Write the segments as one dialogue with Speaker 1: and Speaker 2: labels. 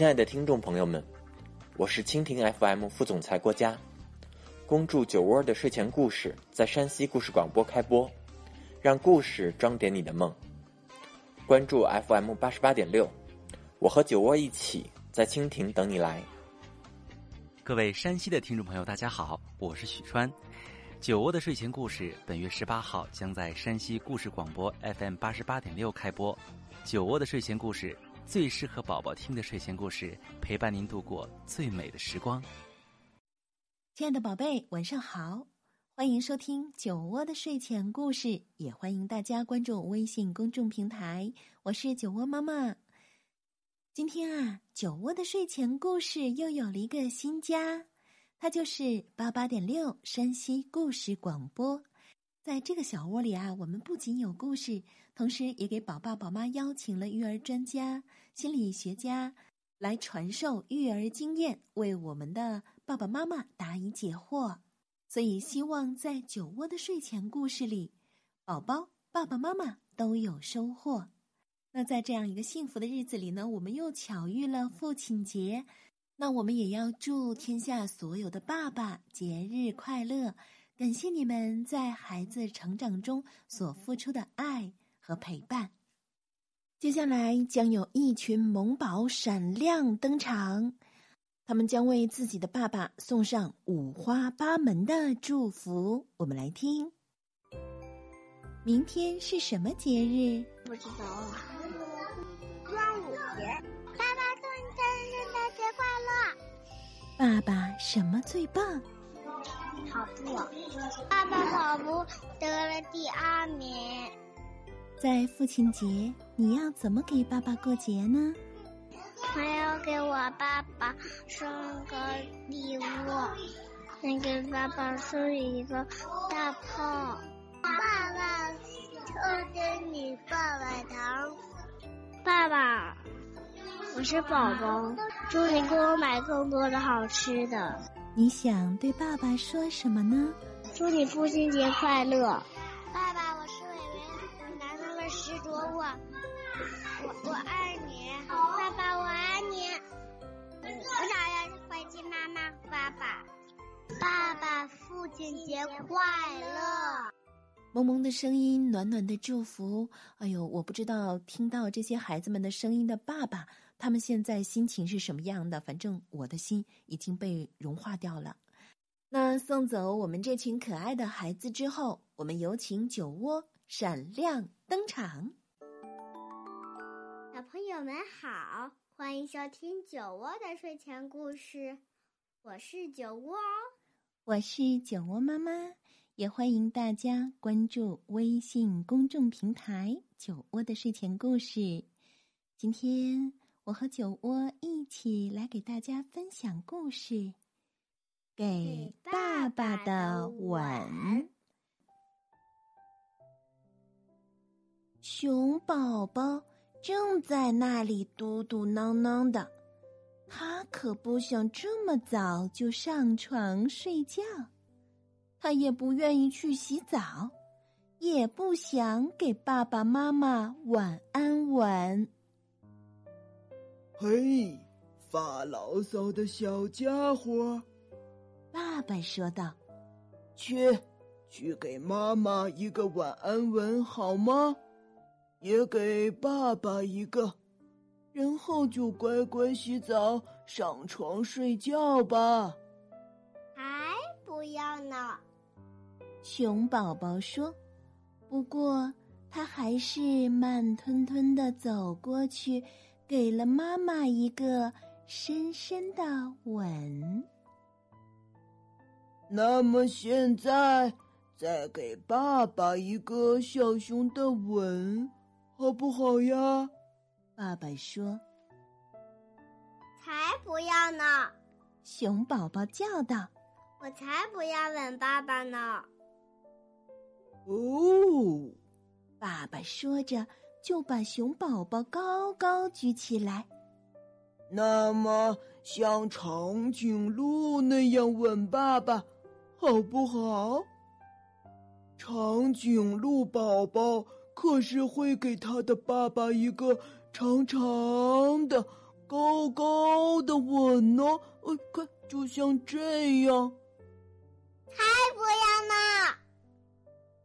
Speaker 1: 亲爱的听众朋友们，我是蜻蜓 FM 副总裁郭佳。恭祝酒窝的睡前故事在山西故事广播开播，让故事装点你的梦。关注 FM 八十八点六，我和酒窝一起在蜻蜓等你来。
Speaker 2: 各位山西的听众朋友，大家好，我是许川。酒窝的睡前故事本月十八号将在山西故事广播 FM 八十八点六开播。酒窝的睡前故事。最适合宝宝听的睡前故事，陪伴您度过最美的时光。
Speaker 3: 亲爱的宝贝，晚上好，欢迎收听酒窝的睡前故事，也欢迎大家关注微信公众平台，我是酒窝妈妈。今天啊，酒窝的睡前故事又有了一个新家，它就是八八点六山西故事广播。在这个小窝里啊，我们不仅有故事，同时也给宝爸宝妈邀请了育儿专家、心理学家来传授育儿经验，为我们的爸爸妈妈答疑解惑。所以，希望在酒窝的睡前故事里，宝宝、爸爸妈妈都有收获。那在这样一个幸福的日子里呢，我们又巧遇了父亲节，那我们也要祝天下所有的爸爸节日快乐。感谢你们在孩子成长中所付出的爱和陪伴。接下来将有一群萌宝闪亮登场，他们将为自己的爸爸送上五花八门的祝福。我们来听。明天是什么节日？
Speaker 4: 不知道啊。端午节。爸爸祝你圣诞节快乐。
Speaker 3: 爸爸什么最棒？
Speaker 4: 跑步，爸爸跑步得了第二名。
Speaker 3: 在父亲节，你要怎么给爸爸过节呢？
Speaker 4: 我要给我爸爸送个礼物，能给爸爸送一个大炮。爸爸送给你棒棒糖。爸爸，我是宝宝，祝你给我买更多的好吃的。
Speaker 3: 你想对爸爸说什么呢？
Speaker 4: 祝你父亲节快乐，爸爸，爸爸父亲节快乐。
Speaker 3: 萌萌的声音，暖暖的祝福。哎呦，我不知道听到这些孩子们的声音的爸爸。他们现在心情是什么样的？反正我的心已经被融化掉了。那送走我们这群可爱的孩子之后，我们有请酒窝闪亮登场。
Speaker 4: 小朋友们好，欢迎收听酒窝的睡前故事，我是酒窝，
Speaker 3: 我是酒窝妈妈，也欢迎大家关注微信公众平台“酒窝的睡前故事”。今天。我和酒窝一起来给大家分享故事，给爸爸的吻。熊宝宝正在那里嘟嘟囔囔的，他可不想这么早就上床睡觉，他也不愿意去洗澡，也不想给爸爸妈妈晚安吻。
Speaker 5: 嘿，发牢骚的小家伙，
Speaker 3: 爸爸说道：“
Speaker 5: 去，去给妈妈一个晚安吻好吗？也给爸爸一个，然后就乖乖洗澡、上床睡觉吧。”
Speaker 4: 还不要呢，
Speaker 3: 熊宝宝说。不过他还是慢吞吞的走过去。给了妈妈一个深深的吻。
Speaker 5: 那么现在再给爸爸一个小熊的吻，好不好呀？
Speaker 3: 爸爸说：“
Speaker 4: 才不要呢！
Speaker 3: 熊宝宝叫道：“
Speaker 4: 我才不要吻爸爸呢！”
Speaker 5: 哦，
Speaker 3: 爸爸说着，就把熊宝宝高高举起来。
Speaker 5: 那么，像长颈鹿那样吻爸爸，好不好？长颈鹿宝宝可是会给他的爸爸一个长长的、高高的吻哦。呃，看，就像这样。
Speaker 4: 才不要呢！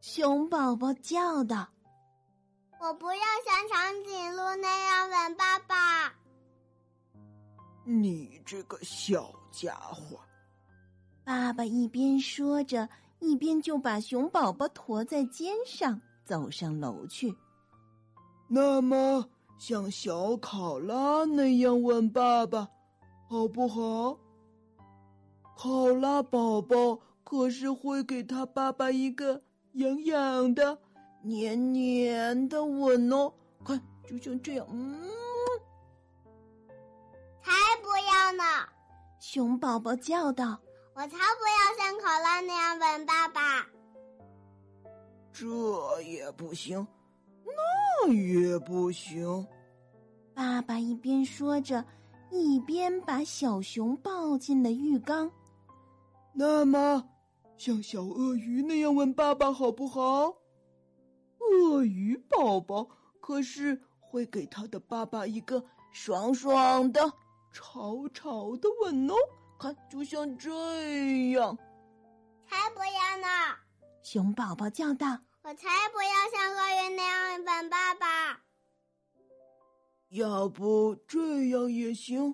Speaker 3: 熊宝宝叫道：“
Speaker 4: 我不要像长颈鹿那样吻爸爸。”
Speaker 5: 你这个小家伙！
Speaker 3: 爸爸一边说着，一边就把熊宝宝驮在肩上，走上楼去。
Speaker 5: 那么，像小考拉那样吻爸爸，好不好？考拉宝宝可是会给他爸爸一个痒痒的、黏黏的吻哦。看，就像这样，嗯。
Speaker 4: 才不要呢！
Speaker 3: 熊宝宝叫道：“
Speaker 4: 我才不要像考拉那样吻爸爸。”
Speaker 5: 这也不行，那也不行。
Speaker 3: 爸爸一边说着，一边把小熊抱进了浴缸。
Speaker 5: 那么，像小鳄鱼那样吻爸爸好不好？鳄鱼宝宝可是会给他的爸爸一个爽爽的。潮潮的吻哦，看，就像这样。
Speaker 4: 才不要呢！
Speaker 3: 熊宝宝叫道：“
Speaker 4: 我才不要像鳄鱼那样吻爸爸。”
Speaker 5: 要不这样也行。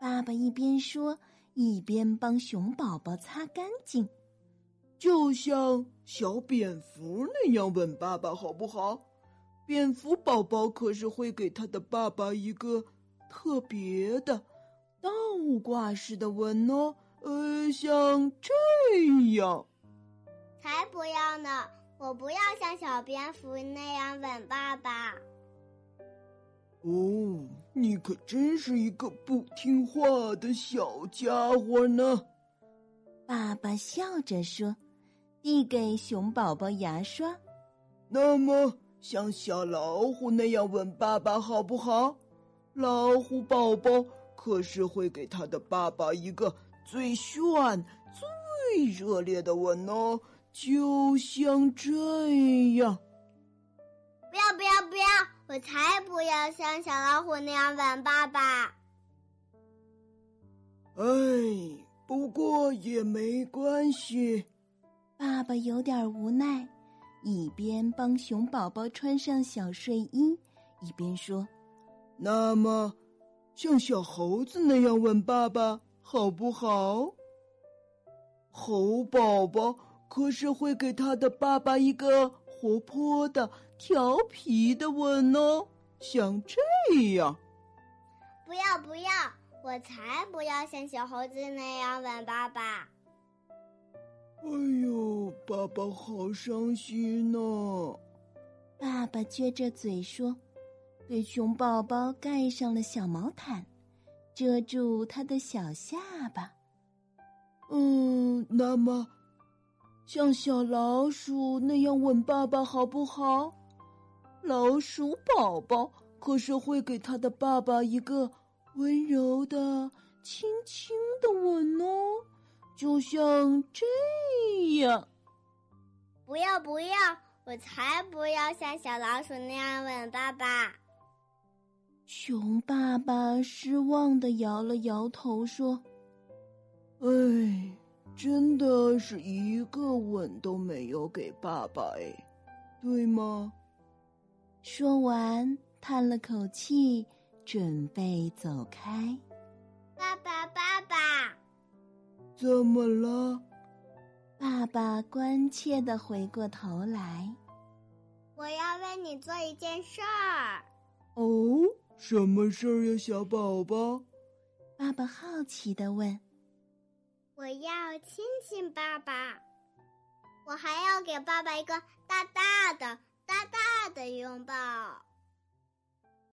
Speaker 3: 爸爸一边说，一边帮熊宝宝擦干净，
Speaker 5: 就像小蝙蝠那样吻爸爸，好不好？蝙蝠宝宝可是会给他的爸爸一个。特别的倒挂式的吻哦，呃，像这样。
Speaker 4: 才不要呢！我不要像小蝙蝠那样吻爸爸。
Speaker 5: 哦，你可真是一个不听话的小家伙呢！
Speaker 3: 爸爸笑着说，递给熊宝宝牙刷。
Speaker 5: 那么，像小老虎那样吻爸爸好不好？老虎宝宝可是会给他的爸爸一个最炫、最热烈的吻哦，就像这样。
Speaker 4: 不要不要不要！我才不要像小老虎那样吻爸爸。
Speaker 5: 哎，不过也没关系。
Speaker 3: 爸爸有点无奈，一边帮熊宝宝穿上小睡衣，一边说。
Speaker 5: 那么，像小猴子那样吻爸爸好不好？猴宝宝可是会给他的爸爸一个活泼的、调皮的吻哦，像这样。
Speaker 4: 不要不要，我才不要像小猴子那样吻爸爸。
Speaker 5: 哎呦，爸爸好伤心呢！
Speaker 3: 爸爸撅着嘴说。给熊宝宝盖上了小毛毯，遮住他的小下巴。
Speaker 5: 嗯，那么，像小老鼠那样吻爸爸好不好？老鼠宝宝可是会给他的爸爸一个温柔的、轻轻的吻哦，就像这样。
Speaker 4: 不要不要，我才不要像小老鼠那样吻爸爸。
Speaker 3: 熊爸爸失望的摇了摇头，说：“
Speaker 5: 哎，真的是一个吻都没有给爸爸哎，对吗？”
Speaker 3: 说完，叹了口气，准备走开。
Speaker 4: 爸爸，爸爸，
Speaker 5: 怎么了？
Speaker 3: 爸爸关切的回过头来：“
Speaker 4: 我要为你做一件事儿。”
Speaker 5: 哦。什么事儿呀，小宝宝？
Speaker 3: 爸爸好奇的问。
Speaker 4: 我要亲亲爸爸，我还要给爸爸一个大大的、大大的拥抱。